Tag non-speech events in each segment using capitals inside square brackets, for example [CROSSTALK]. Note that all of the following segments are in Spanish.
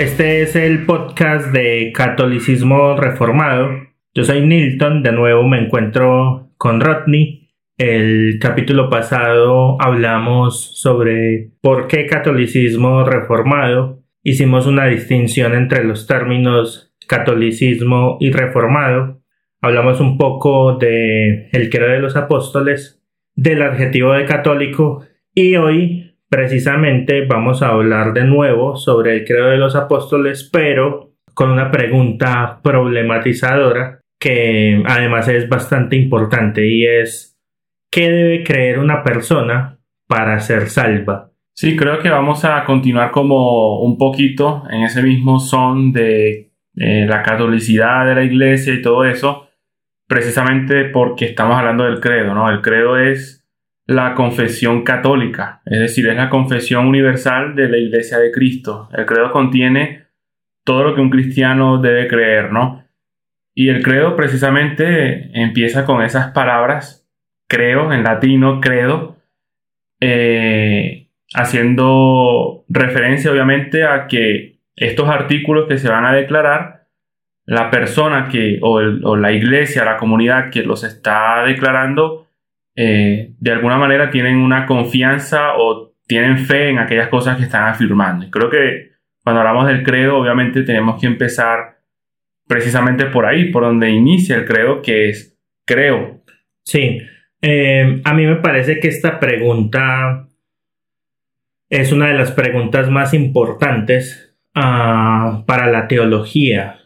Este es el podcast de Catolicismo Reformado. Yo soy Nilton, de nuevo me encuentro con Rodney. El capítulo pasado hablamos sobre por qué catolicismo reformado. Hicimos una distinción entre los términos catolicismo y reformado. Hablamos un poco de el credo de los apóstoles, del adjetivo de católico y hoy Precisamente vamos a hablar de nuevo sobre el credo de los apóstoles, pero con una pregunta problematizadora que además es bastante importante y es ¿qué debe creer una persona para ser salva? Sí, creo que vamos a continuar como un poquito en ese mismo son de eh, la catolicidad de la iglesia y todo eso, precisamente porque estamos hablando del credo, ¿no? El credo es la confesión católica, es decir, es la confesión universal de la Iglesia de Cristo. El credo contiene todo lo que un cristiano debe creer, ¿no? Y el credo precisamente empieza con esas palabras, creo, en latino, credo, eh, haciendo referencia obviamente a que estos artículos que se van a declarar, la persona que, o, o la iglesia, la comunidad que los está declarando, eh, de alguna manera tienen una confianza o tienen fe en aquellas cosas que están afirmando. Y creo que cuando hablamos del credo, obviamente tenemos que empezar precisamente por ahí, por donde inicia el credo, que es creo. Sí, eh, a mí me parece que esta pregunta es una de las preguntas más importantes ah, para la teología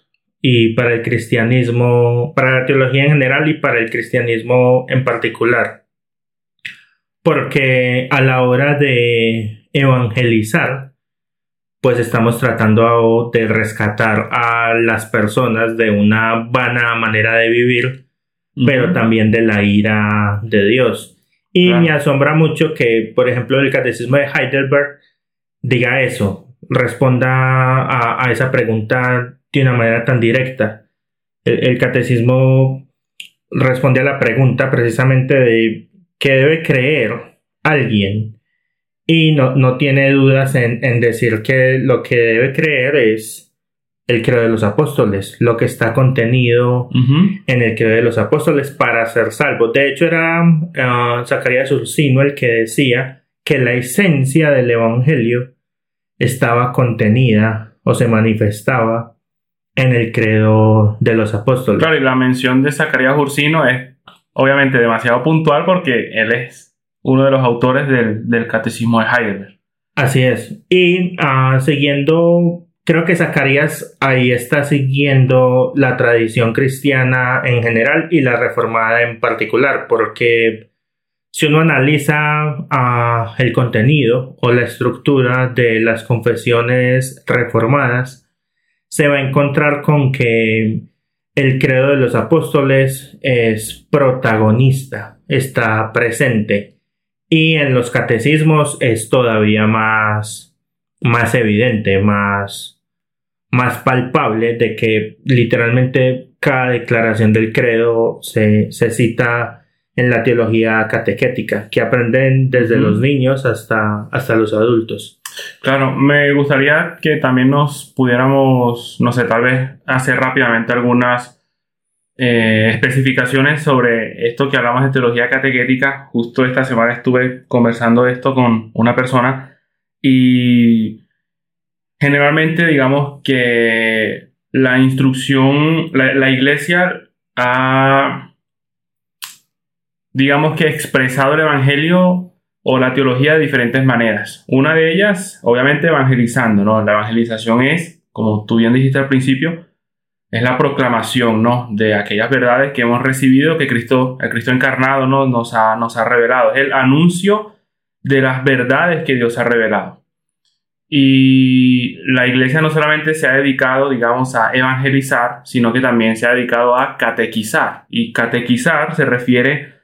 y para el cristianismo, para la teología en general y para el cristianismo en particular. Porque a la hora de evangelizar, pues estamos tratando de rescatar a las personas de una vana manera de vivir, pero también de la ira de Dios. Y me asombra mucho que, por ejemplo, el catecismo de Heidelberg diga eso, responda a, a esa pregunta de una manera tan directa. El, catecismo responde a la pregunta precisamente de qué debe creer alguien y no, no tiene dudas en, decir que lo que debe creer es el credo de los apóstoles, lo que está contenido en el credo de los apóstoles para ser salvo. De hecho, era uh, Zacarías Ursino el que decía que la esencia del Evangelio estaba contenida o se manifestaba en el credo de los apóstoles. Claro, y la mención de Zacarías Ursino es obviamente demasiado puntual porque él es uno de los autores del, catecismo de Heidelberg. Así es. Y ah, siguiendo, creo que Zacarías ahí está siguiendo la tradición cristiana en general y la reformada en particular, porque si uno analiza ah, el contenido o la estructura de las confesiones reformadas, se va a encontrar con que el credo de los apóstoles es protagonista, está presente y en los catecismos es todavía más, más evidente, más, más palpable de que literalmente cada declaración del credo se, cita en la teología catequética, que aprenden desde los niños hasta, hasta los adultos. Claro, me gustaría que también nos pudiéramos, no sé, tal vez hacer rápidamente algunas eh, especificaciones sobre esto que hablamos de teología catequética. Justo esta semana estuve conversando esto con una persona y generalmente digamos que la instrucción, la, la iglesia ha, digamos que expresado el Evangelio o la teología de diferentes maneras. Una de ellas, obviamente, evangelizando, ¿no? La evangelización es, como tú bien dijiste al principio, es la proclamación, ¿no? De aquellas verdades que hemos recibido, que Cristo, el Cristo encarnado, ¿no? Nos ha, nos ha revelado. Es el anuncio de las verdades que Dios ha revelado. Y la iglesia no solamente se ha dedicado, digamos, a evangelizar, sino que también se ha dedicado a catequizar. Y catequizar se refiere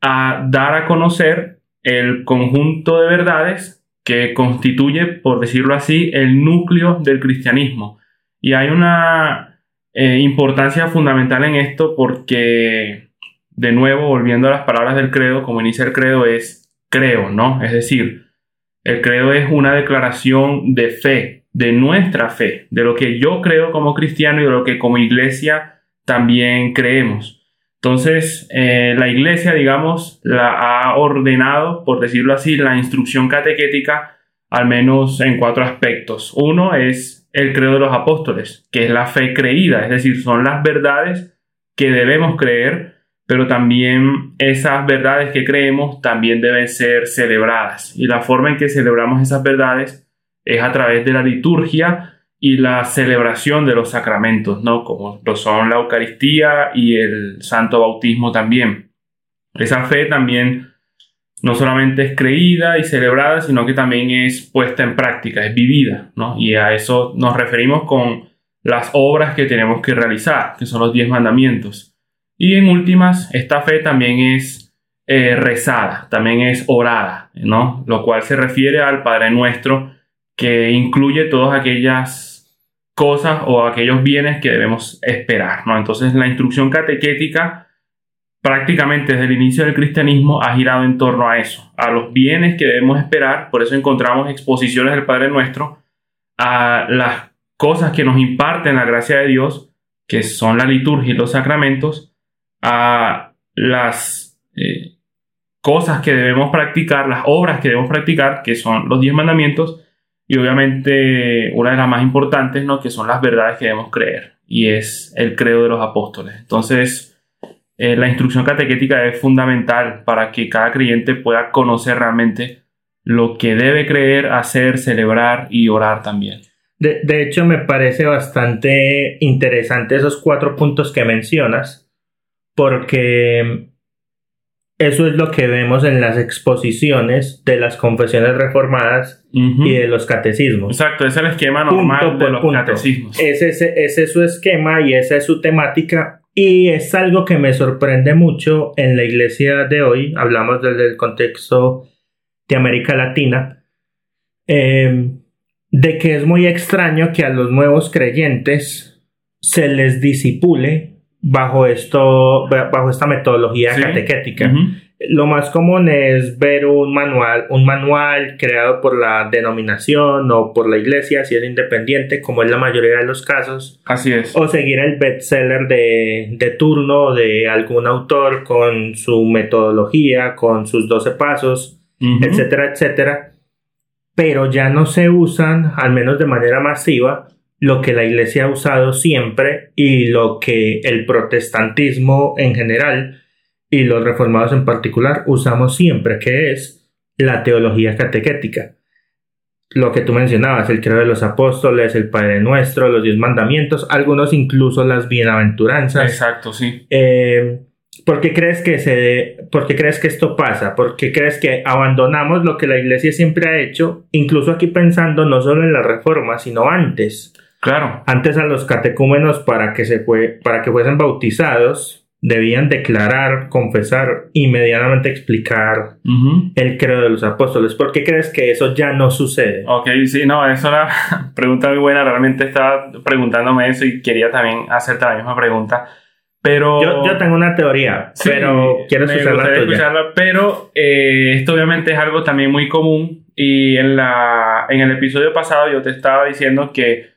a dar a conocer el conjunto de verdades que constituye, por decirlo así, el núcleo del cristianismo. Y hay una eh, importancia fundamental en esto porque, de nuevo, volviendo a las palabras del credo, como inicia el credo es creo, ¿no? Es decir, el credo es una declaración de fe, de nuestra fe, de lo que yo creo como cristiano y de lo que como iglesia también creemos. Entonces, eh, la iglesia, digamos, la ha ordenado, por decirlo así, la instrucción catequética, al menos en cuatro aspectos. Uno es el credo de los apóstoles, que es la fe creída, es decir, son las verdades que debemos creer, pero también esas verdades que creemos también deben ser celebradas. Y la forma en que celebramos esas verdades es a través de la liturgia y la celebración de los sacramentos, ¿no? Como lo son la Eucaristía y el Santo Bautismo también. Esa fe también no solamente es creída y celebrada, sino que también es puesta en práctica, es vivida, ¿no? Y a eso nos referimos con las obras que tenemos que realizar, que son los diez mandamientos. Y en últimas, esta fe también es eh, rezada, también es orada, ¿no? Lo cual se refiere al Padre Nuestro, que incluye todas aquellas cosas o aquellos bienes que debemos esperar, ¿no? Entonces la instrucción catequética prácticamente desde el inicio del cristianismo ha girado en torno a eso, a los bienes que debemos esperar, por eso encontramos exposiciones del Padre Nuestro a las cosas que nos imparten la gracia de Dios, que son la liturgia y los sacramentos, a las eh, cosas que debemos practicar, las obras que debemos practicar, que son los diez mandamientos, y obviamente una de las más importantes, ¿no? Que son las verdades que debemos creer. Y es el credo de los apóstoles. Entonces, eh, la instrucción catequética es fundamental para que cada creyente pueda conocer realmente lo que debe creer, hacer, celebrar y orar también. De, de hecho, me parece bastante interesante esos cuatro puntos que mencionas, porque eso es lo que vemos en las exposiciones de las confesiones reformadas y de los catecismos. Exacto, es el esquema normal de los catecismos. Ese, ese, es su esquema y esa es su temática. Y es algo que me sorprende mucho en la iglesia de hoy. Hablamos desde el contexto de América Latina. Eh, de que es muy extraño que a los nuevos creyentes se les disipule bajo esto, bajo esta metodología catequética. Lo más común es ver un manual, un manual creado por la denominación o por la iglesia, si es independiente, como es la mayoría de los casos. Así es. O seguir el bestseller de, de turno de algún autor con su metodología, con sus 12 pasos, etcétera, etcétera. Pero ya no se usan, al menos de manera masiva, lo que la iglesia ha usado siempre y lo que el protestantismo en general y los reformados en particular usamos siempre, que es la teología catequética. Lo que tú mencionabas, el credo de los apóstoles, el Padre Nuestro, los diez mandamientos, algunos incluso las bienaventuranzas. Exacto, sí. Eh, ¿Por qué crees que se, por qué crees que esto pasa? ¿Por qué crees que abandonamos lo que la iglesia siempre ha hecho, incluso aquí pensando no solo en la reforma, sino antes? Claro. Antes a los catecúmenos para que, se fue, para que fuesen bautizados debían declarar, confesar y medianamente explicar el credo de los apóstoles. ¿Por qué crees que eso ya no sucede? Ok, sí, no, es una [LAUGHS] pregunta muy buena. Realmente estaba preguntándome eso y quería también hacerte la misma pregunta. Pero... Yo, tengo una teoría, pero quiero escucharla, escucharla Pero eh, esto obviamente es algo también muy común y en, la, en el episodio pasado yo te estaba diciendo que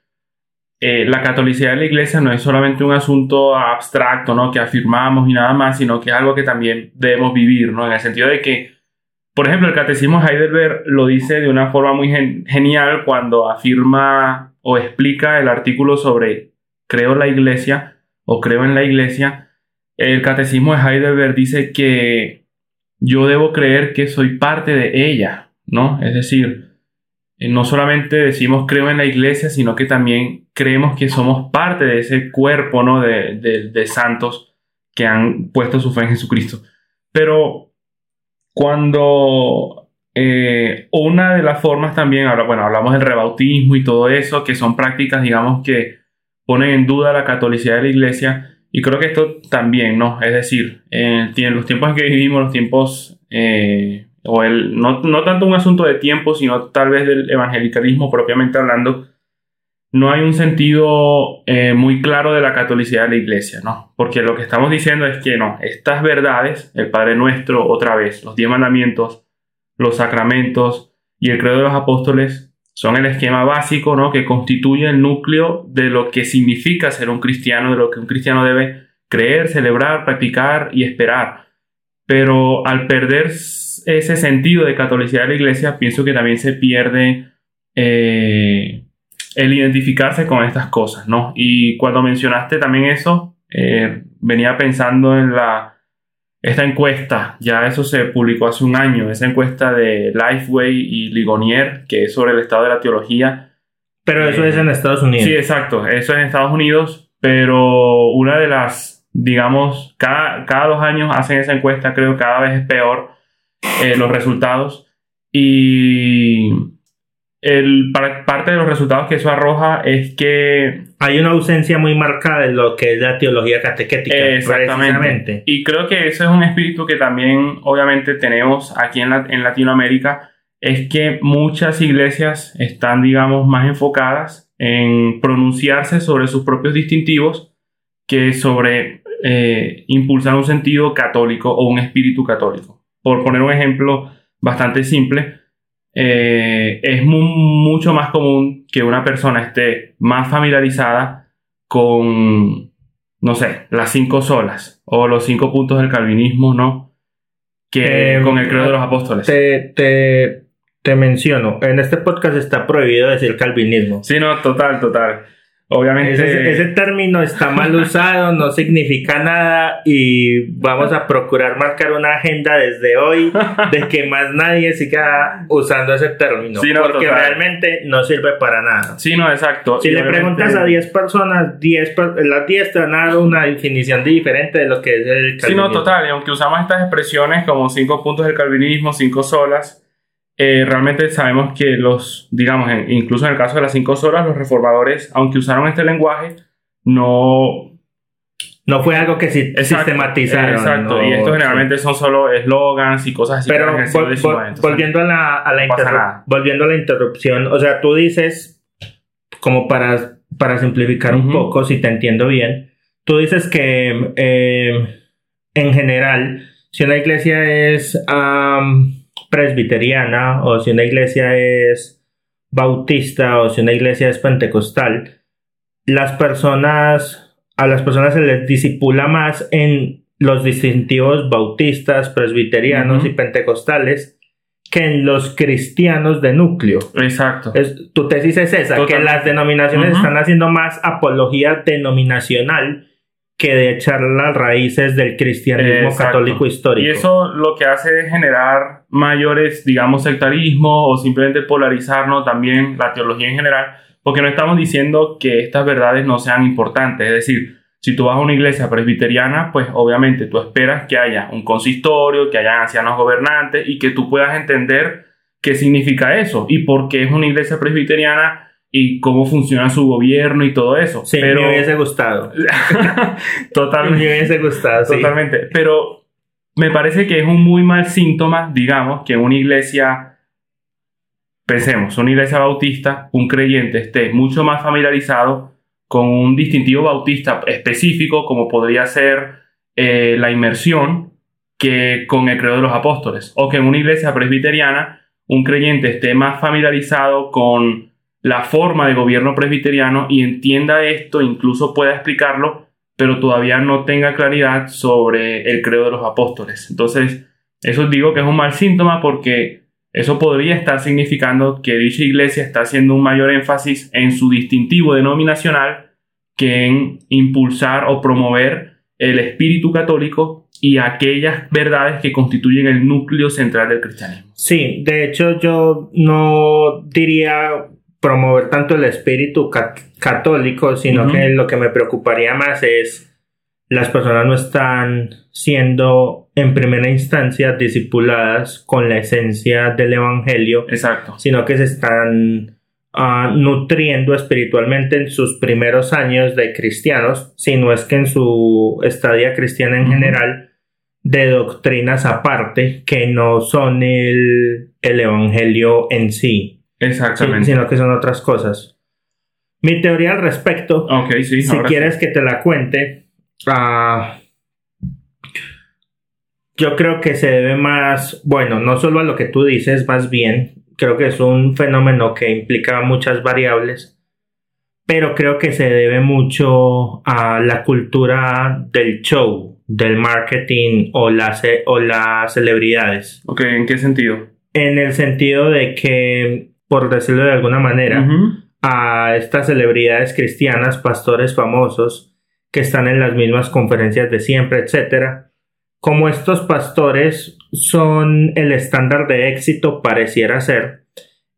eh, la catolicidad de la iglesia no es solamente un asunto abstracto, ¿no? Que afirmamos y nada más, sino que es algo que también debemos vivir, ¿no? En el sentido de que, por ejemplo, el catecismo Heidelberg lo dice de una forma muy genial cuando afirma o explica el artículo sobre creo la iglesia o creo en la iglesia. El catecismo de Heidelberg dice que yo debo creer que soy parte de ella, ¿no? Es decir, no solamente decimos creo en la iglesia, sino que también creemos que somos parte de ese cuerpo ¿no? de, santos que han puesto su fe en Jesucristo. Pero cuando eh, una de las formas también, bueno, hablamos del rebautismo y todo eso, que son prácticas, digamos, que ponen en duda la catolicidad de la iglesia. Y creo que esto también, ¿no? Es decir, en, los tiempos en que vivimos, los tiempos eh, o el, no, tanto un asunto de tiempo, sino tal vez del evangelicalismo propiamente hablando, no hay un sentido eh, muy claro de la catolicidad de la iglesia, ¿no? Porque lo que estamos diciendo es que no, estas verdades, el Padre Nuestro, otra vez, los diez mandamientos, los sacramentos y el credo de los apóstoles, son el esquema básico, ¿no? Que constituye el núcleo de lo que significa ser un cristiano, de lo que un cristiano debe creer, celebrar, practicar y esperar. Pero al perder ese sentido de catolicidad de la iglesia, pienso que también se pierde eh, el identificarse con estas cosas, ¿no? Y cuando mencionaste también eso, eh, venía pensando en la esta encuesta, ya eso se publicó hace un año, esa encuesta de Lifeway y Ligonier, que es sobre el estado de la teología. Pero eso es en Estados Unidos. Sí, exacto, eso es en Estados Unidos, pero una de las, digamos, cada, cada dos años hacen esa encuesta, creo que cada vez es peor eh, los resultados. Y el, parte de los resultados que eso arroja es que... Hay una ausencia muy marcada de lo que es la teología catequética. Exactamente. Y creo que eso es un espíritu que también obviamente tenemos aquí en, en Latinoamérica, es que muchas iglesias están, digamos, más enfocadas en pronunciarse sobre sus propios distintivos que sobre eh, impulsar un sentido católico o un espíritu católico. Por poner un ejemplo bastante simple, eh, es mucho más común que una persona esté más familiarizada con, no sé, las cinco solas o los cinco puntos del calvinismo, ¿no? Que Eh, con el credo de los apóstoles. Te, te, te menciono, en este podcast está prohibido decir calvinismo. Sí, no, total, total. Obviamente. Ese, ese término está mal usado, no significa nada y vamos a procurar marcar una agenda desde hoy de que más nadie siga usando ese término. Sí, no, porque total. realmente no sirve para nada. Sí, no, exacto. Si Y le preguntas a 10 personas, 10 per- las 10 te van a dar una definición diferente de lo que es el calvinismo. Sí, no, total. Y aunque usamos estas expresiones como cinco puntos del calvinismo, cinco solas, eh, realmente sabemos que los, digamos, en- incluso en el caso de las cinco solas, los reformadores, aunque usaron este lenguaje, no... No fue algo que sí Exacto, sistematizaron. Exacto. no, y estos sí. generalmente son solo eslogans y cosas así. Pero vol- vol- entonces- volviendo a la, a la no volviendo a la interrupción, o sea, tú dices, como para, para simplificar un Ujú. poco, si te entiendo bien, tú dices que eh, en general, si una iglesia es am, presbiteriana o si una iglesia es bautista o si una iglesia es pentecostal, las personas, a las personas se les disipula más en los distintivos bautistas, presbiterianos y pentecostales que en los cristianos de núcleo. Exacto. Es- tu tesis es esa, que las denominaciones están haciendo más apología denominacional que de echar las raíces del cristianismo Exacto. católico histórico. Y eso lo que hace es generar mayores, digamos, sectarismo o simplemente polarizarnos también la teología en general, porque no estamos diciendo que estas verdades no sean importantes. Es decir, si tú vas a una iglesia presbiteriana, pues obviamente tú esperas que haya un consistorio, que haya ancianos gobernantes y que tú puedas entender qué significa eso y por qué es una iglesia presbiteriana y cómo funciona su gobierno y todo eso. Sí, Pero me hubiese gustado. [LAUGHS] totalmente. Me hubiese gustado, sí. Totalmente. Pero me parece que es un muy mal síntoma, digamos, que una iglesia, pensemos, una iglesia bautista, un creyente esté mucho más familiarizado con un distintivo bautista específico, como podría ser eh, la inmersión, que con el credo de los apóstoles. O que en una iglesia presbiteriana, un creyente esté más familiarizado con la forma de gobierno presbiteriano y entienda esto, incluso pueda explicarlo pero todavía no tenga claridad sobre el credo de los apóstoles. Entonces, eso digo que es un mal síntoma porque eso podría estar significando que dicha iglesia está haciendo un mayor énfasis en su distintivo denominacional que en impulsar o promover el espíritu católico y aquellas verdades que constituyen el núcleo central del cristianismo. Sí, de hecho yo no diría promover tanto el espíritu ca- católico, sino que lo que me preocuparía más es las personas no están siendo en primera instancia discipuladas con la esencia del evangelio, Exacto. sino que se están ah, nutriendo espiritualmente en sus primeros años de cristianos, si no es que en su estadía cristiana en general, de doctrinas aparte que no son el, el evangelio en sí, Exactamente. sino que son otras cosas. Mi teoría al respecto, Ok, sí. si sí. quieres que te la cuente, ah, yo creo que se debe más, bueno, no solo a lo que tú dices, más bien, creo que es un fenómeno que implica muchas variables, pero creo que se debe mucho a la cultura del show, del marketing o, las o las celebridades. Ok, ¿en qué sentido? En el sentido de que, por decirlo de alguna manera, a estas celebridades cristianas, pastores famosos, que están en las mismas conferencias de siempre, etcétera, como estos pastores son el estándar de éxito, pareciera ser,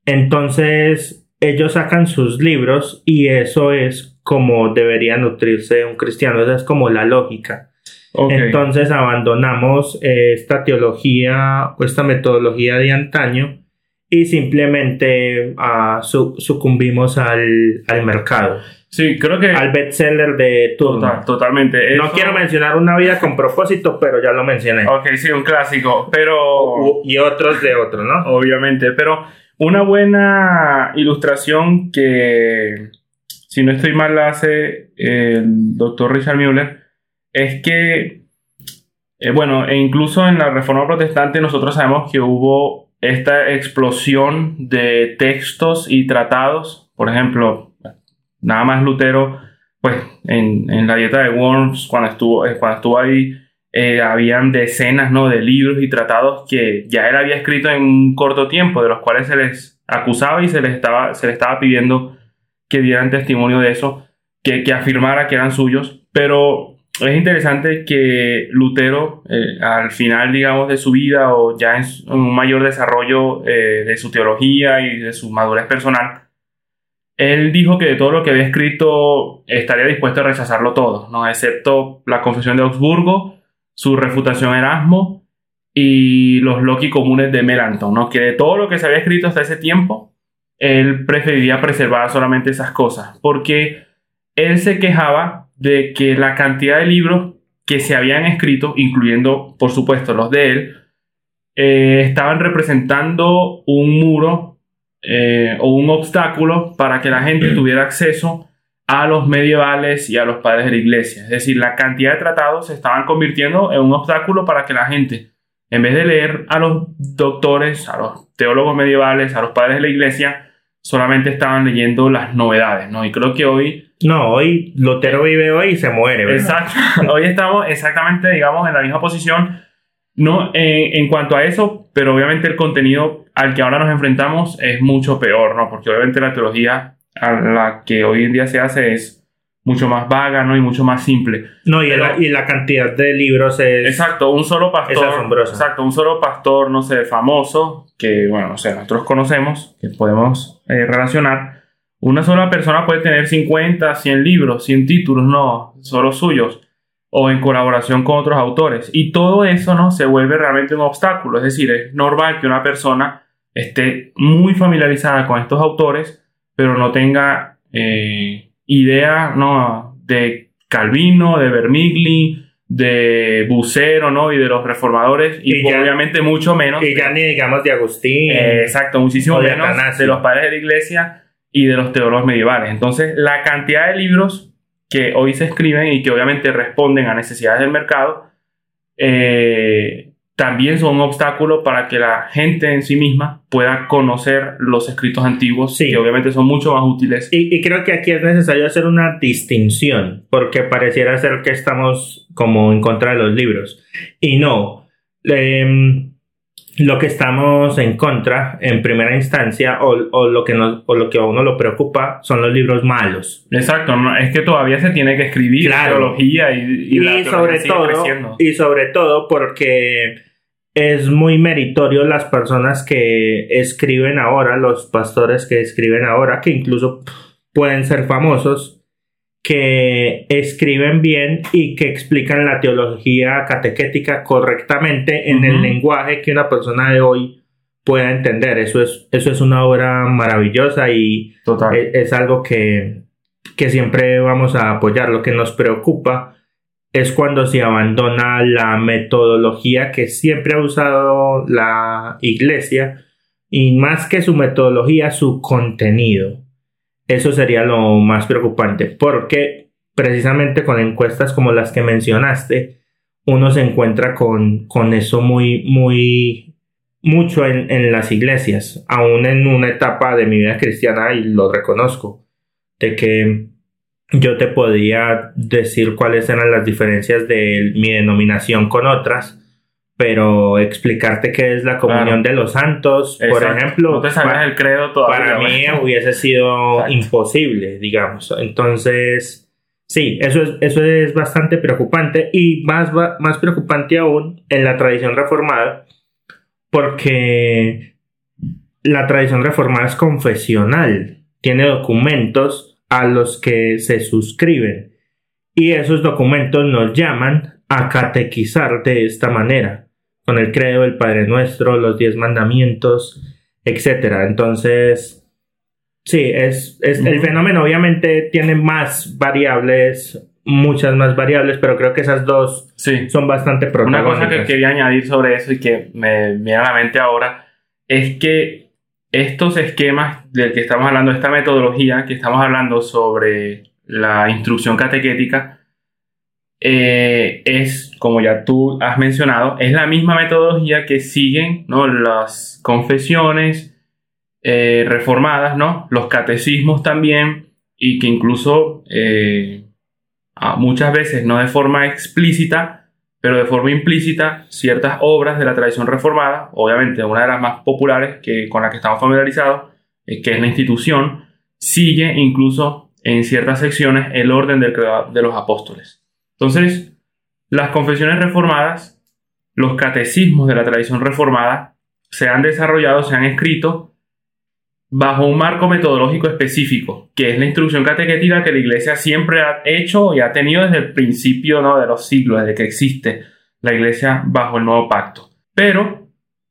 entonces ellos sacan sus libros y eso es como debería nutrirse un cristiano, esa es como la lógica. Entonces abandonamos esta teología o esta metodología de antaño y simplemente uh, sucumbimos al, al mercado. Sí, creo que. Al bestseller de turno. totalmente. No quiero mencionar una vida con propósito, pero ya lo mencioné. Ok, sí, un clásico. Pero. y otros de otros, ¿no? Obviamente. Pero una buena ilustración que, si no estoy mal, la hace el doctor Richard Müller, es que. Eh, bueno, e incluso en la Reforma Protestante nosotros sabemos que hubo esta explosión de textos y tratados. Por ejemplo, Nada más Lutero, pues en, la dieta de Worms, cuando estuvo, eh, cuando estuvo ahí, eh, habían decenas ¿no? de libros y tratados que ya él había escrito en un corto tiempo, de los cuales se les acusaba y se les estaba, se les estaba pidiendo que dieran testimonio de eso, que, que afirmara que eran suyos. Pero es interesante que Lutero, eh, al final, digamos, de su vida o ya en, un mayor desarrollo de su teología y de su madurez personal, él dijo que de todo lo que había escrito estaría dispuesto a rechazarlo todo, ¿no? excepto la Confesión de Augsburgo, su refutación Erasmo y los Loki comunes de Melanchthon, ¿no? que de todo lo que se había escrito hasta ese tiempo, él preferiría preservar solamente esas cosas, porque él se quejaba de que la cantidad de libros que se habían escrito, incluyendo por supuesto los de él, eh, estaban representando un muro eh, o un obstáculo para que la gente tuviera acceso a los medievales y a los padres de la iglesia. Es decir, la cantidad de tratados se estaban convirtiendo en un obstáculo para que la gente, en vez de leer a los doctores, a los teólogos medievales, a los padres de la iglesia, solamente estaban leyendo las novedades, ¿no? Y creo que hoy... No, hoy Lutero vive hoy y se muere. Exacto. [LAUGHS] hoy estamos exactamente, digamos, en la misma posición no, en cuanto a eso, pero obviamente el contenido al que ahora nos enfrentamos es mucho peor, ¿no? Porque obviamente la teología a la que hoy en día se hace es mucho más vaga, ¿no? Y mucho más simple. No, y, la, y la, cantidad de libros es... Exacto, un solo pastor... Es asombroso. Exacto, un solo pastor, no sé, famoso, que, bueno, no sé, nosotros conocemos, que podemos eh, relacionar. Una sola persona puede tener 50, 100 libros, 100 títulos, no, solo suyos o en colaboración con otros autores. Y todo eso ¿no? se vuelve realmente un obstáculo. Es decir, es normal que una persona esté muy familiarizada con estos autores, pero no tenga eh, idea ¿no? de Calvino, de Vermigli, de Bucero, ¿no? Y de los reformadores, y, obviamente mucho menos. Y ya ni digamos de Agustín. Eh, exacto, muchísimo menos de los padres de la iglesia y de los teólogos medievales. Entonces, la cantidad de libros que hoy se escriben y que obviamente responden a necesidades del mercado, eh, también son un obstáculo para que la gente en sí misma pueda conocer los escritos antiguos, que obviamente son mucho más útiles. Y, creo que aquí es necesario hacer una distinción, porque pareciera ser que estamos como en contra de los libros. Y no. Eh, lo que estamos en contra en primera instancia o, lo, que nos, o lo que a uno lo preocupa son los libros malos. Exacto, es que todavía se tiene que escribir teología y, y, sobre todo y sobre todo porque es muy meritorio las personas que escriben ahora, los pastores que escriben ahora, que incluso pueden ser famosos, que escriben bien y que explican la teología catequética correctamente en el lenguaje que una persona de hoy pueda entender. Eso es, eso es una obra maravillosa y e, Es, algo que, que siempre vamos a apoyar. Lo que nos preocupa es cuando se abandona la metodología que siempre ha usado la iglesia y más que su metodología, su contenido. Eso sería lo más preocupante, porque precisamente con encuestas como las que mencionaste, uno se encuentra con, con eso muy, muy mucho en, en, las iglesias, aún en una etapa de mi vida cristiana, y lo reconozco, de que yo te podía decir cuáles eran las diferencias de mi denominación con otras, pero explicarte qué es la comunión de los santos, por ejemplo, no te para, el credo todavía, para mí [LAUGHS] hubiese sido imposible, digamos. Entonces, sí, eso es, eso es bastante preocupante y más, más preocupante aún en la tradición reformada, porque la tradición reformada es confesional, tiene documentos a los que se suscriben y esos documentos nos llaman a catequizar de esta manera con el credo, el Padre Nuestro, los diez mandamientos, etc. Entonces, sí, es, es el fenómeno obviamente tiene más variables, muchas más variables, pero creo que esas dos son bastante protagónicas. Una cosa que quería añadir sobre eso y que me viene a la mente ahora es que estos esquemas del que estamos hablando, esta metodología que estamos hablando sobre la instrucción catequética, eh, es, como ya tú has mencionado, es la misma metodología que siguen ¿no? las confesiones eh, reformadas, ¿no? los catecismos también, y que incluso eh, muchas veces no de forma explícita, pero de forma implícita, ciertas obras de la tradición reformada, obviamente una de las más populares que, con la que estamos familiarizados, que es la institución, sigue incluso en ciertas secciones el orden de los apóstoles. Entonces, las confesiones reformadas, los catecismos de la tradición reformada, se han desarrollado, se han escrito bajo un marco metodológico específico, que es la instrucción catequética que la Iglesia siempre ha hecho y ha tenido desde el principio ¿no? de los siglos, desde que existe la Iglesia bajo el nuevo pacto. Pero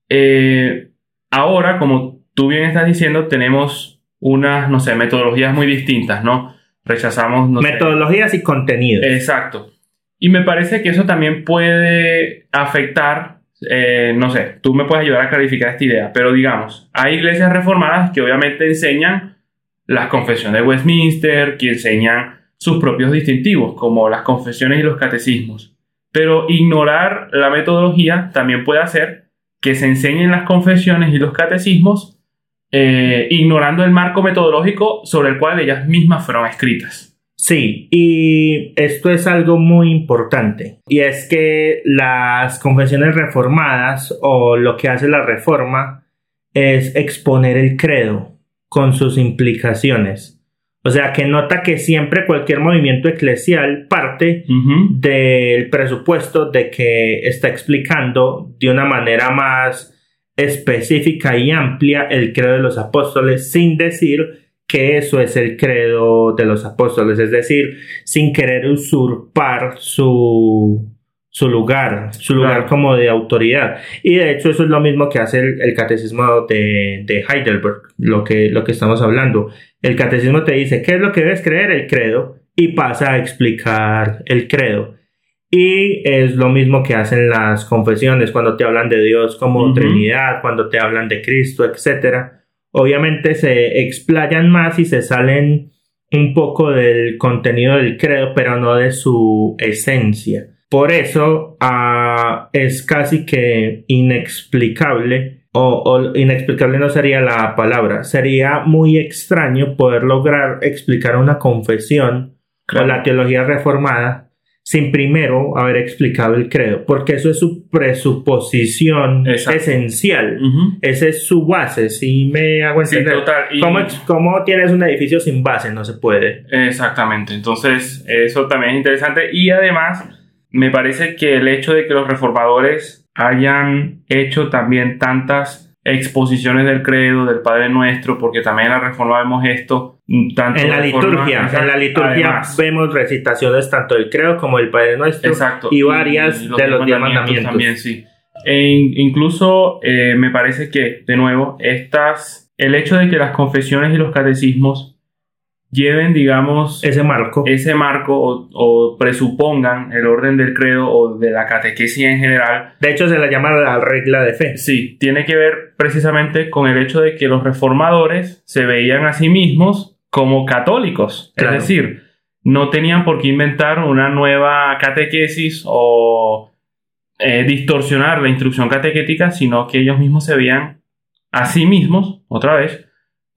eh, ahora, como tú bien estás diciendo, tenemos unas, no sé, metodologías muy distintas, ¿no? Rechazamos... metodologías y contenidos. Exacto. Y me parece que eso también puede afectar, eh, no sé, tú me puedes ayudar a clarificar esta idea, pero digamos, hay iglesias reformadas que obviamente enseñan las confesiones de Westminster, que enseñan sus propios distintivos, como las confesiones y los catecismos. Pero ignorar la metodología también puede hacer que se enseñen las confesiones y los catecismos eh, ignorando el marco metodológico sobre el cual ellas mismas fueron escritas. Sí, y esto es algo muy importante, y es que las confesiones reformadas o lo que hace la reforma es exponer el credo con sus implicaciones. O sea, que nota que siempre cualquier movimiento eclesial parte del presupuesto de que está explicando de una manera más específica y amplia el credo de los apóstoles sin decir que eso es el credo de los apóstoles, es decir, sin querer usurpar su, su lugar, su lugar como de autoridad. Y de hecho eso es lo mismo que hace el, catecismo de, de, Heidelberg, lo que, lo que estamos hablando. El catecismo te dice, ¿qué es lo que debes creer? El credo, y pasa a explicar el credo. Y es lo mismo que hacen las confesiones cuando te hablan de Dios como Trinidad, cuando te hablan de Cristo, etcétera obviamente se explayan más y se salen un poco del contenido del credo, pero no de su esencia. Por eso ah, es casi que inexplicable, o, inexplicable no sería la palabra, sería muy extraño poder lograr explicar una confesión con la teología reformada sin primero haber explicado el credo, porque eso es su presuposición esencial, esa es su base, si me hago entender. ¿Cómo, tienes un edificio sin base? No se puede. Exactamente, entonces eso también es interesante y además me parece que el hecho de que los reformadores hayan hecho también tantas exposiciones del credo, del Padre Nuestro, porque también en la Reforma vemos esto tanto en la liturgia. en la liturgia vemos recitaciones tanto del credo como del Padre Nuestro exacto, y varias de los diez mandamientos. También, sí. E incluso eh, me parece que, de nuevo, estas, el hecho de que las confesiones y los catecismos lleven, digamos, ese marco, ese marco o, presupongan el orden del credo o de la catequesis en general. De hecho, se la llama la regla de fe. Sí, tiene que ver precisamente con el hecho de que los reformadores se veían a sí mismos como católicos. Es decir, no tenían por qué inventar una nueva catequesis o eh, distorsionar la instrucción catequética, sino que ellos mismos se veían a sí mismos, otra vez,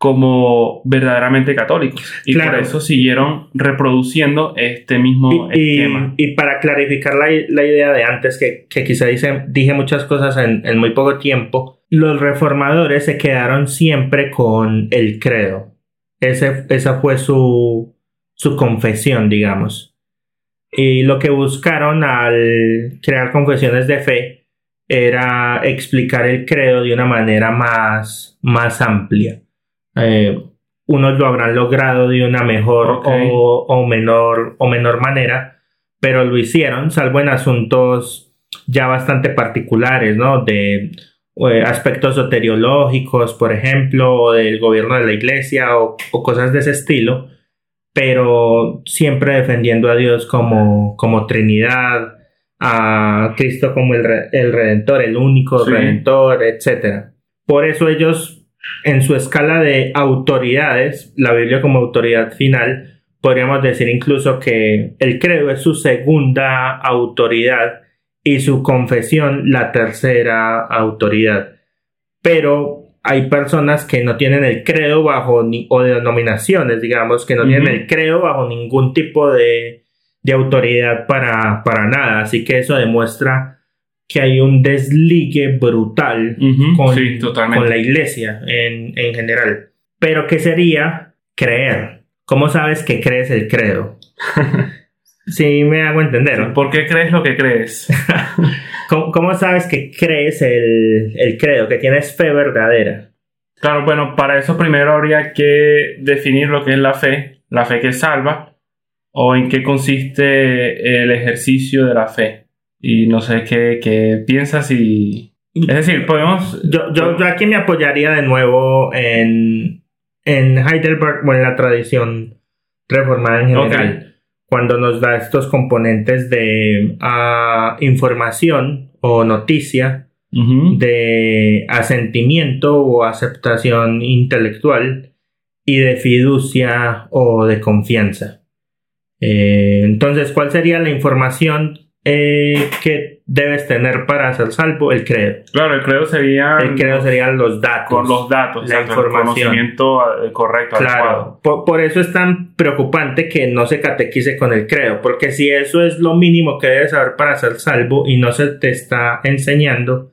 como verdaderamente católicos. Y por eso siguieron reproduciendo este mismo y, esquema. Y, para clarificar la, idea de antes, que, quizá dije muchas cosas en, muy poco tiempo, los reformadores se quedaron siempre con el credo. Ese, esa fue su, su confesión, digamos. Y lo que buscaron al crear confesiones de fe era explicar el credo de una manera más, más amplia eh, unos lo habrán logrado de una mejor o, menor, o menor manera, pero lo hicieron, salvo en asuntos ya bastante particulares, ¿no? De eh, aspectos soteriológicos, por ejemplo, o del gobierno de la iglesia o, cosas de ese estilo, pero siempre defendiendo a Dios como, como Trinidad, a Cristo como el, el Redentor, el único Redentor, etc. Por eso ellos en su escala de autoridades, la Biblia como autoridad final, podríamos decir incluso que el credo es su segunda autoridad y su confesión la tercera autoridad. Pero hay personas que no tienen el credo bajo ni, o denominaciones, digamos, que no tienen el credo bajo ningún tipo de, de autoridad para, para nada. Así que eso demuestra que hay un desligue brutal con, con, la iglesia en, en, general. Pero ¿qué sería creer? ¿Cómo sabes que crees el credo? [LAUGHS] sí, me hago entender. ¿Por qué crees lo que crees? [LAUGHS] ¿Cómo, sabes que crees el, el credo, que tienes fe verdadera? Claro, bueno, para eso primero habría que definir lo que es la fe, la fe que salva, o en qué consiste el ejercicio de la fe. Y no sé qué, piensas y... Es decir, podemos... Yo, yo, aquí me apoyaría de nuevo en, en Heidelberg o en la tradición reformada en general. Cuando nos da estos componentes de ah, información o noticia, de asentimiento o aceptación intelectual y de fiducia o de confianza. Eh, entonces, ¿cuál sería la información eh, que debes tener para ser salvo el credo. Claro, el credo sería. El credo serían los datos. Con los datos, la información. El conocimiento eh, correcto. Claro. Por, eso es tan preocupante que no se catequice con el credo, porque si eso es lo mínimo que debes saber para ser salvo y no se te está enseñando,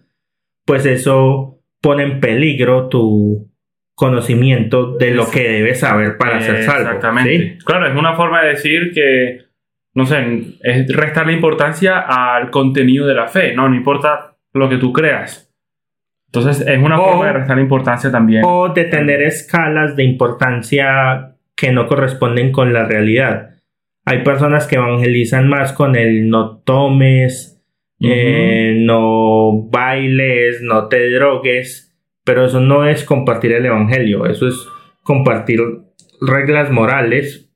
pues eso pone en peligro tu conocimiento de lo que debes saber para ser salvo. Exactamente. Claro, es una forma de decir que no sé, es restarle importancia al contenido de la fe, ¿no? No importa lo que tú creas. Entonces es una forma de restarle importancia también. O de tener escalas de importancia que no corresponden con la realidad. Hay personas que evangelizan más con el no tomes, eh, no bailes, no te drogues, pero eso no es compartir el evangelio, eso es compartir reglas morales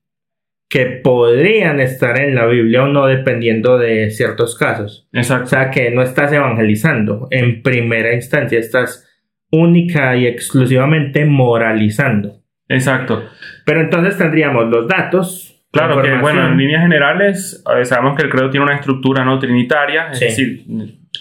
que podrían estar en la Biblia o no dependiendo de ciertos casos. Exacto. O sea que no estás evangelizando en primera instancia, estás única y exclusivamente moralizando. Exacto. Pero entonces tendríamos los datos. Claro que, bueno, en líneas generales, eh, sabemos que el credo tiene una estructura no trinitaria, es decir,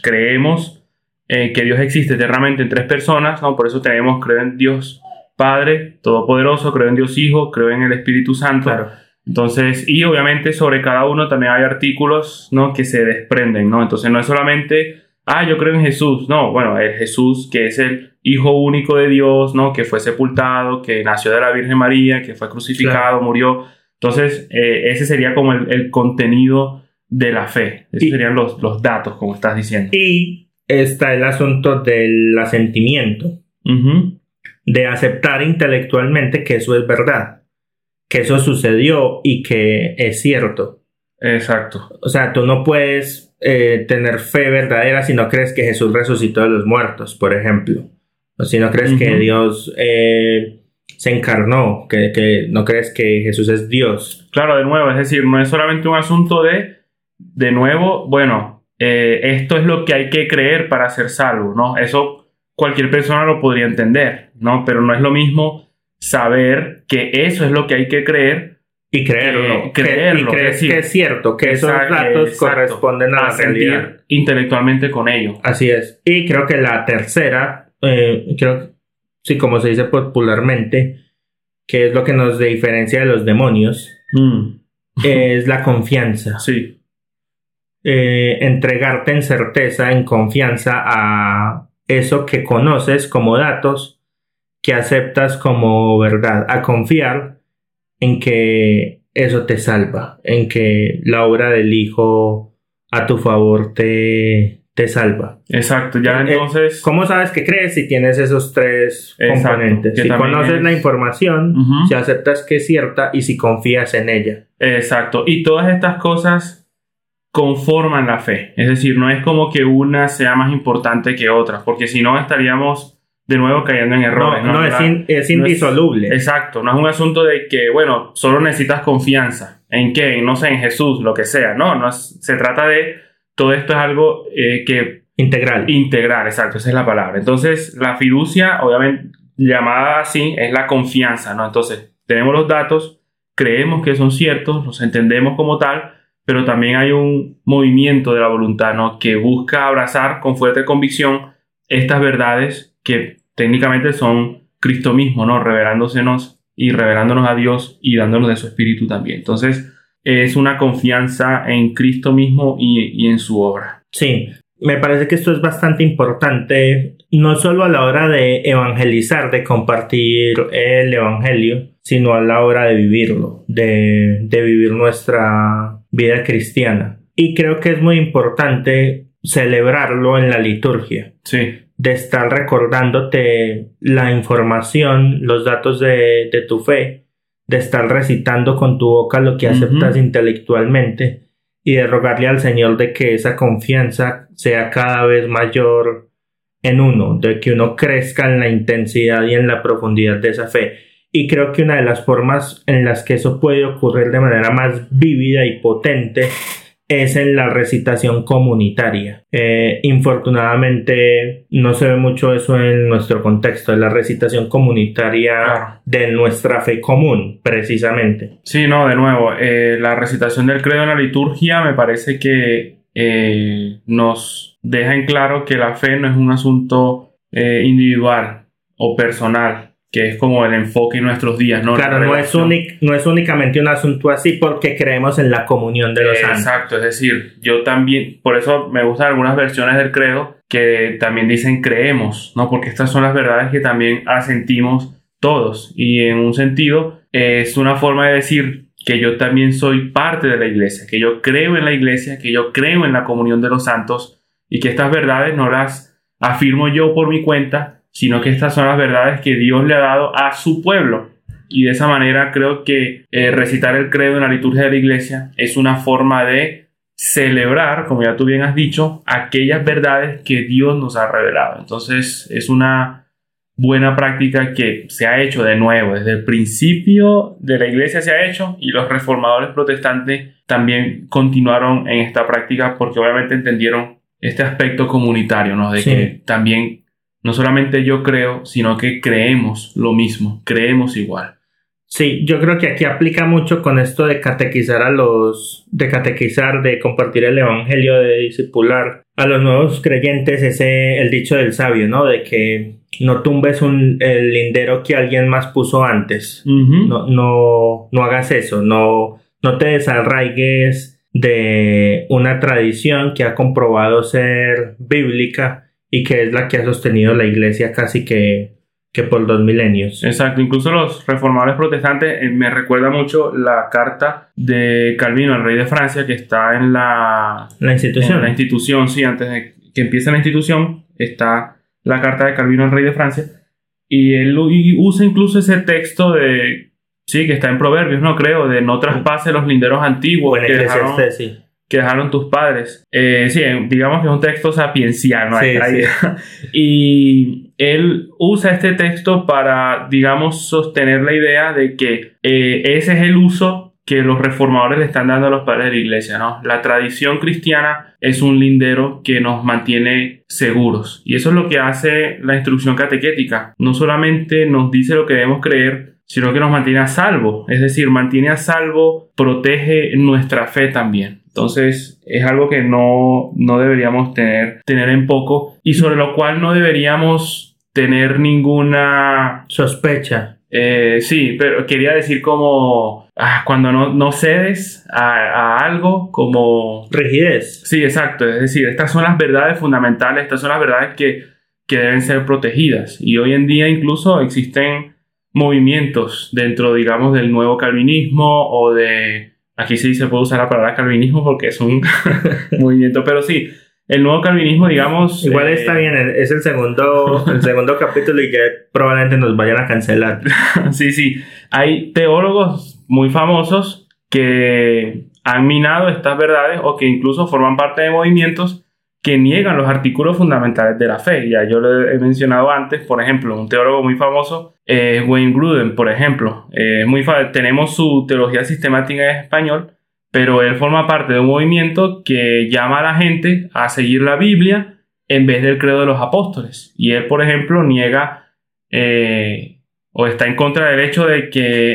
creemos eh, que Dios existe eternamente en tres personas, ¿no? Por eso tenemos, creo en Dios Padre Todopoderoso, creo en Dios Hijo, creo en el Espíritu Santo. Claro. Entonces, y obviamente sobre cada uno también hay artículos, ¿no? Que se desprenden, ¿no? Entonces no es solamente, ah, yo creo en Jesús, no, bueno, el Jesús que es el Hijo único de Dios, ¿no? Que fue sepultado, que nació de la Virgen María, que fue crucificado, murió. Entonces, eh, ese sería como el, contenido de la fe. Esos serían los, los datos, como estás diciendo. Y está el asunto del asentimiento, de aceptar intelectualmente que eso es verdad que eso sucedió y que es cierto. Exacto. O sea, tú no puedes eh, tener fe verdadera si no crees que Jesús resucitó de los muertos, por ejemplo. O si no crees que Dios eh, se encarnó, que, no crees que Jesús es Dios. Claro, de nuevo, es decir, no es solamente un asunto de, de nuevo, bueno, eh, esto es lo que hay que creer para ser salvo, ¿no? Eso cualquier persona lo podría entender, ¿no? Pero no es lo mismo saber que eso es lo que hay que creer y creerlo, creerlo, que, y creer que es cierto, que esos datos exacto. corresponden a, la sentir realidad. intelectualmente con ello. Así es. Y creo que la tercera, eh, creo, sí, como se dice popularmente, que es lo que nos diferencia de los demonios, Mm, es la confianza. [LAUGHS] sí, Eh, entregarte en certeza, en confianza a eso que conoces como datos, que aceptas como verdad, a confiar en que eso te salva, en que la obra del Hijo a tu favor te, te salva. exacto. Ya Eh, entonces, ¿Cómo sabes que crees si tienes esos tres Exacto, componentes? Si conoces es- la información, si aceptas que es cierta y si confías en ella. exacto. Y todas estas cosas conforman la fe. Es decir, no es como que una sea más importante que otra, porque si no estaríamos de nuevo cayendo en No, errores. no, es, La- in- es no es- indisoluble. Exacto, no es un asunto de que, bueno, solo necesitas confianza. ¿En qué? En, no sé, en Jesús, lo que sea. No, no es- se trata de, todo esto es algo eh, que Integral. integrar, exacto, esa es la palabra. Entonces, la fiducia, obviamente, llamada así, es la confianza, ¿no? Entonces, tenemos los datos, creemos que son ciertos, los entendemos como tal, pero también hay un movimiento de la voluntad, ¿no? Que busca abrazar con fuerte convicción estas verdades que técnicamente son Cristo mismo, ¿no? Revelándosenos y revelándonos a Dios y dándonos de su espíritu también. Entonces, es una confianza en Cristo mismo y, y en su obra. Sí, me parece que esto es bastante importante, no solo a la hora de evangelizar, de compartir el evangelio, sino a la hora de vivirlo, de, de vivir nuestra vida cristiana. Y creo que es muy importante celebrarlo en la liturgia, Sí, de estar recordándote la información, los datos de, de tu fe, de estar recitando con tu boca lo que aceptas intelectualmente y de rogarle al Señor de que esa confianza sea cada vez mayor en uno, de que uno crezca en la intensidad y en la profundidad de esa fe. Y creo que una de las formas en las que eso puede ocurrir de manera más vívida y potente es en la recitación comunitaria. Eh, infortunadamente no se ve mucho eso en nuestro contexto, en la recitación comunitaria Claro. de nuestra fe común, precisamente. Sí, no, de nuevo, eh, la recitación del credo en la liturgia me parece que eh, nos deja en claro que la fe no es un asunto individual o personal, que es como el enfoque en nuestros días, ¿no? claro, La no es, no es únicamente un asunto así porque creemos en la comunión de los santos. Exacto, es decir, yo también, por eso me gustan algunas versiones del credo que también dicen creemos, ¿no? Porque estas son las verdades que también asentimos todos y en un sentido es una forma de decir que yo también soy parte de la iglesia, que yo creo en la iglesia, que yo creo en la comunión de los santos y que estas verdades no las afirmo yo por mi cuenta, sino que estas son las verdades que Dios le ha dado a su pueblo. Y de esa manera creo que eh, recitar el credo en la liturgia de la iglesia es una forma de celebrar, como ya tú bien has dicho, aquellas verdades que Dios nos ha revelado. Entonces es una buena práctica que se ha hecho de nuevo, desde el principio de la iglesia se ha hecho y los reformadores protestantes también continuaron en esta práctica porque obviamente entendieron este aspecto comunitario, ¿no? De Sí. que también no solamente yo creo, sino que creemos lo mismo, creemos igual. Sí, yo creo que aquí aplica mucho con esto de catequizar a los, de catequizar, de compartir el evangelio, de discipular a los nuevos creyentes, ese, el dicho del sabio, ¿no? De que no tumbes un, el lindero que alguien más puso antes. No, no, no hagas eso, no, no te desarraigues de una tradición que ha comprobado ser bíblica y que es la que ha sostenido la iglesia casi que, que por dos milenios. Exacto, incluso los reformadores protestantes eh, me recuerda mucho la carta de Calvino, el rey de Francia, que está en la, La institución. en la institución, sí, antes de que empiece la institución, está la carta de Calvino, el rey de Francia, y él y usa incluso ese texto de, sí, que está en Proverbios, no creo, de no traspase los linderos antiguos o en que dejaron, sí. Que dejaron tus padres. Eh, sí, digamos que es un texto sapiencial, ¿no? Sí. [LAUGHS] Y él usa este texto para, digamos, sostener la idea de que eh, ese es el uso que los reformadores le están dando a los padres de la iglesia, ¿no? La tradición cristiana es un lindero que nos mantiene seguros. Y eso es lo que hace la instrucción catequética. No solamente nos dice lo que debemos creer, sino que nos mantiene a salvo. Es decir, mantiene a salvo, protege nuestra fe también. Entonces es algo que no, no deberíamos tener, tener en poco y sobre lo cual no deberíamos tener ninguna sospecha. Eh, sí, pero quería decir como ah, cuando no, no cedes a, a, algo, como... Rigidez. Sí, exacto. Es decir, estas son las verdades fundamentales, estas son las verdades que, que deben ser protegidas. Y hoy en día incluso existen movimientos dentro, digamos, del nuevo calvinismo o de... Aquí sí se puede usar la palabra calvinismo porque es un [LAUGHS] movimiento, pero sí, el nuevo calvinismo, digamos... Igual eh, está bien, es el segundo, el segundo capítulo y que probablemente nos vayan a cancelar. [LAUGHS] sí, sí. Hay teólogos muy famosos que han minado estas verdades o que incluso forman parte de movimientos que niegan los artículos fundamentales de la fe. Ya yo lo he mencionado antes, por ejemplo, un teólogo muy famoso es Wayne Gruden, por ejemplo. muy tenemos su teología sistemática en español, pero él forma parte de un movimiento que llama a la gente a seguir la Biblia en vez del credo de los apóstoles. Y él, por ejemplo, niega eh, o está en contra del hecho de que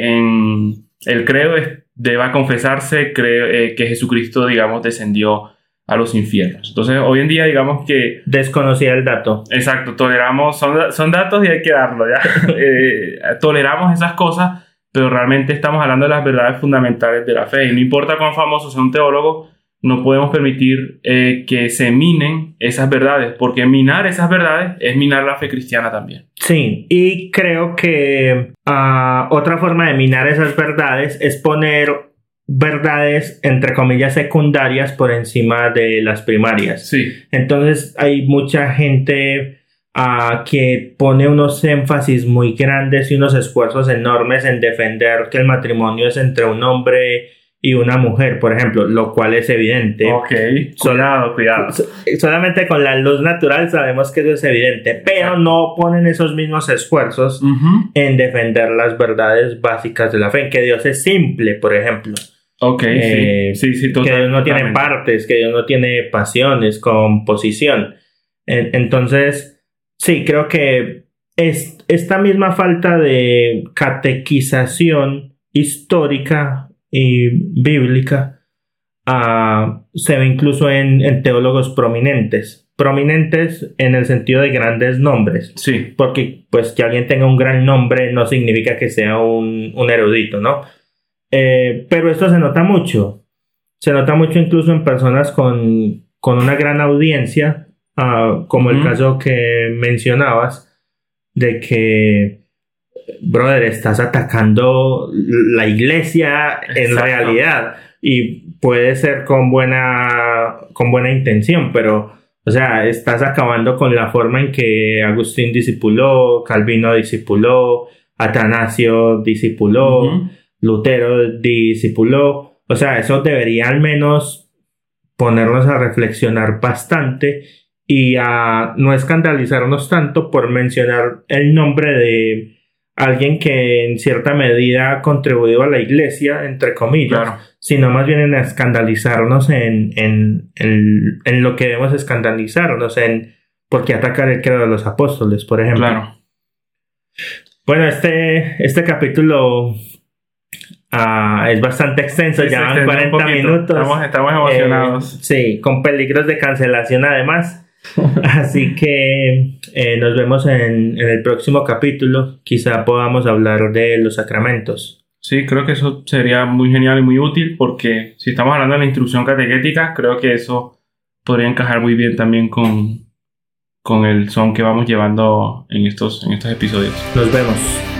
el credo deba confesarse eh, que Jesucristo, digamos, descendió a los infiernos. Entonces, hoy en día, digamos que... Desconocía el dato. Exacto, toleramos, son, son datos y hay que darlo, ¿ya? [LAUGHS] Eh, toleramos esas cosas, pero realmente estamos hablando de las verdades fundamentales de la fe. Y no importa cuán famoso sea un teólogo, no podemos permitir eh, que se minen esas verdades, porque minar esas verdades es minar la fe cristiana también. Sí, y creo que ah, otra forma de minar esas verdades es poner verdades, entre comillas, secundarias por encima de las primarias. Sí. Entonces hay mucha gente uh, que pone unos énfasis muy grandes y unos esfuerzos enormes en defender que el matrimonio es entre un hombre y una mujer, por ejemplo, lo cual es evidente. Ok, cuidado, cuidado. Solamente con la luz natural sabemos que eso es evidente, pero no ponen esos mismos esfuerzos en defender las verdades básicas de la fe, que Dios es simple, por ejemplo. Ok, sí, sí, sí, Que Dios no tiene partes, que Dios no tiene pasiones, composición. Entonces, sí, creo que es, esta misma falta de catequización histórica y bíblica uh, se ve incluso en, en, teólogos prominentes. Prominentes en el sentido de grandes nombres. Sí. Porque, pues, que alguien tenga un gran nombre no significa que sea un, un erudito, ¿no? Eh, pero esto se nota mucho. Se nota mucho incluso en personas con, con una gran audiencia, uh, como el caso que mencionabas, de que, brother, estás atacando la iglesia en realidad. Y puede ser con buena, con buena intención, pero, o sea, estás acabando con la forma en que Agustín discipuló, Calvino discipuló, Atanasio discipuló. Lutero discipuló. O sea, eso debería al menos ponernos a reflexionar bastante y a no escandalizarnos tanto por mencionar el nombre de alguien que en cierta medida ha contribuido a la iglesia, entre comillas, sino más bien en escandalizarnos en, en, en, en, lo que debemos escandalizarnos, en por qué atacar el credo de los apóstoles, por ejemplo. Claro. Bueno, este, este capítulo Ah, es bastante extenso, ya van 40 minutos. Estamos, emocionados. Eh, sí, con peligros de cancelación además. [LAUGHS] Así que eh, nos vemos en, en, el próximo capítulo. Quizá podamos hablar de los sacramentos. Sí, creo que eso sería muy genial y muy útil porque si estamos hablando de la instrucción catequética, creo que eso podría encajar muy bien también con, con el son que vamos llevando en estos, en estos episodios. Nos vemos.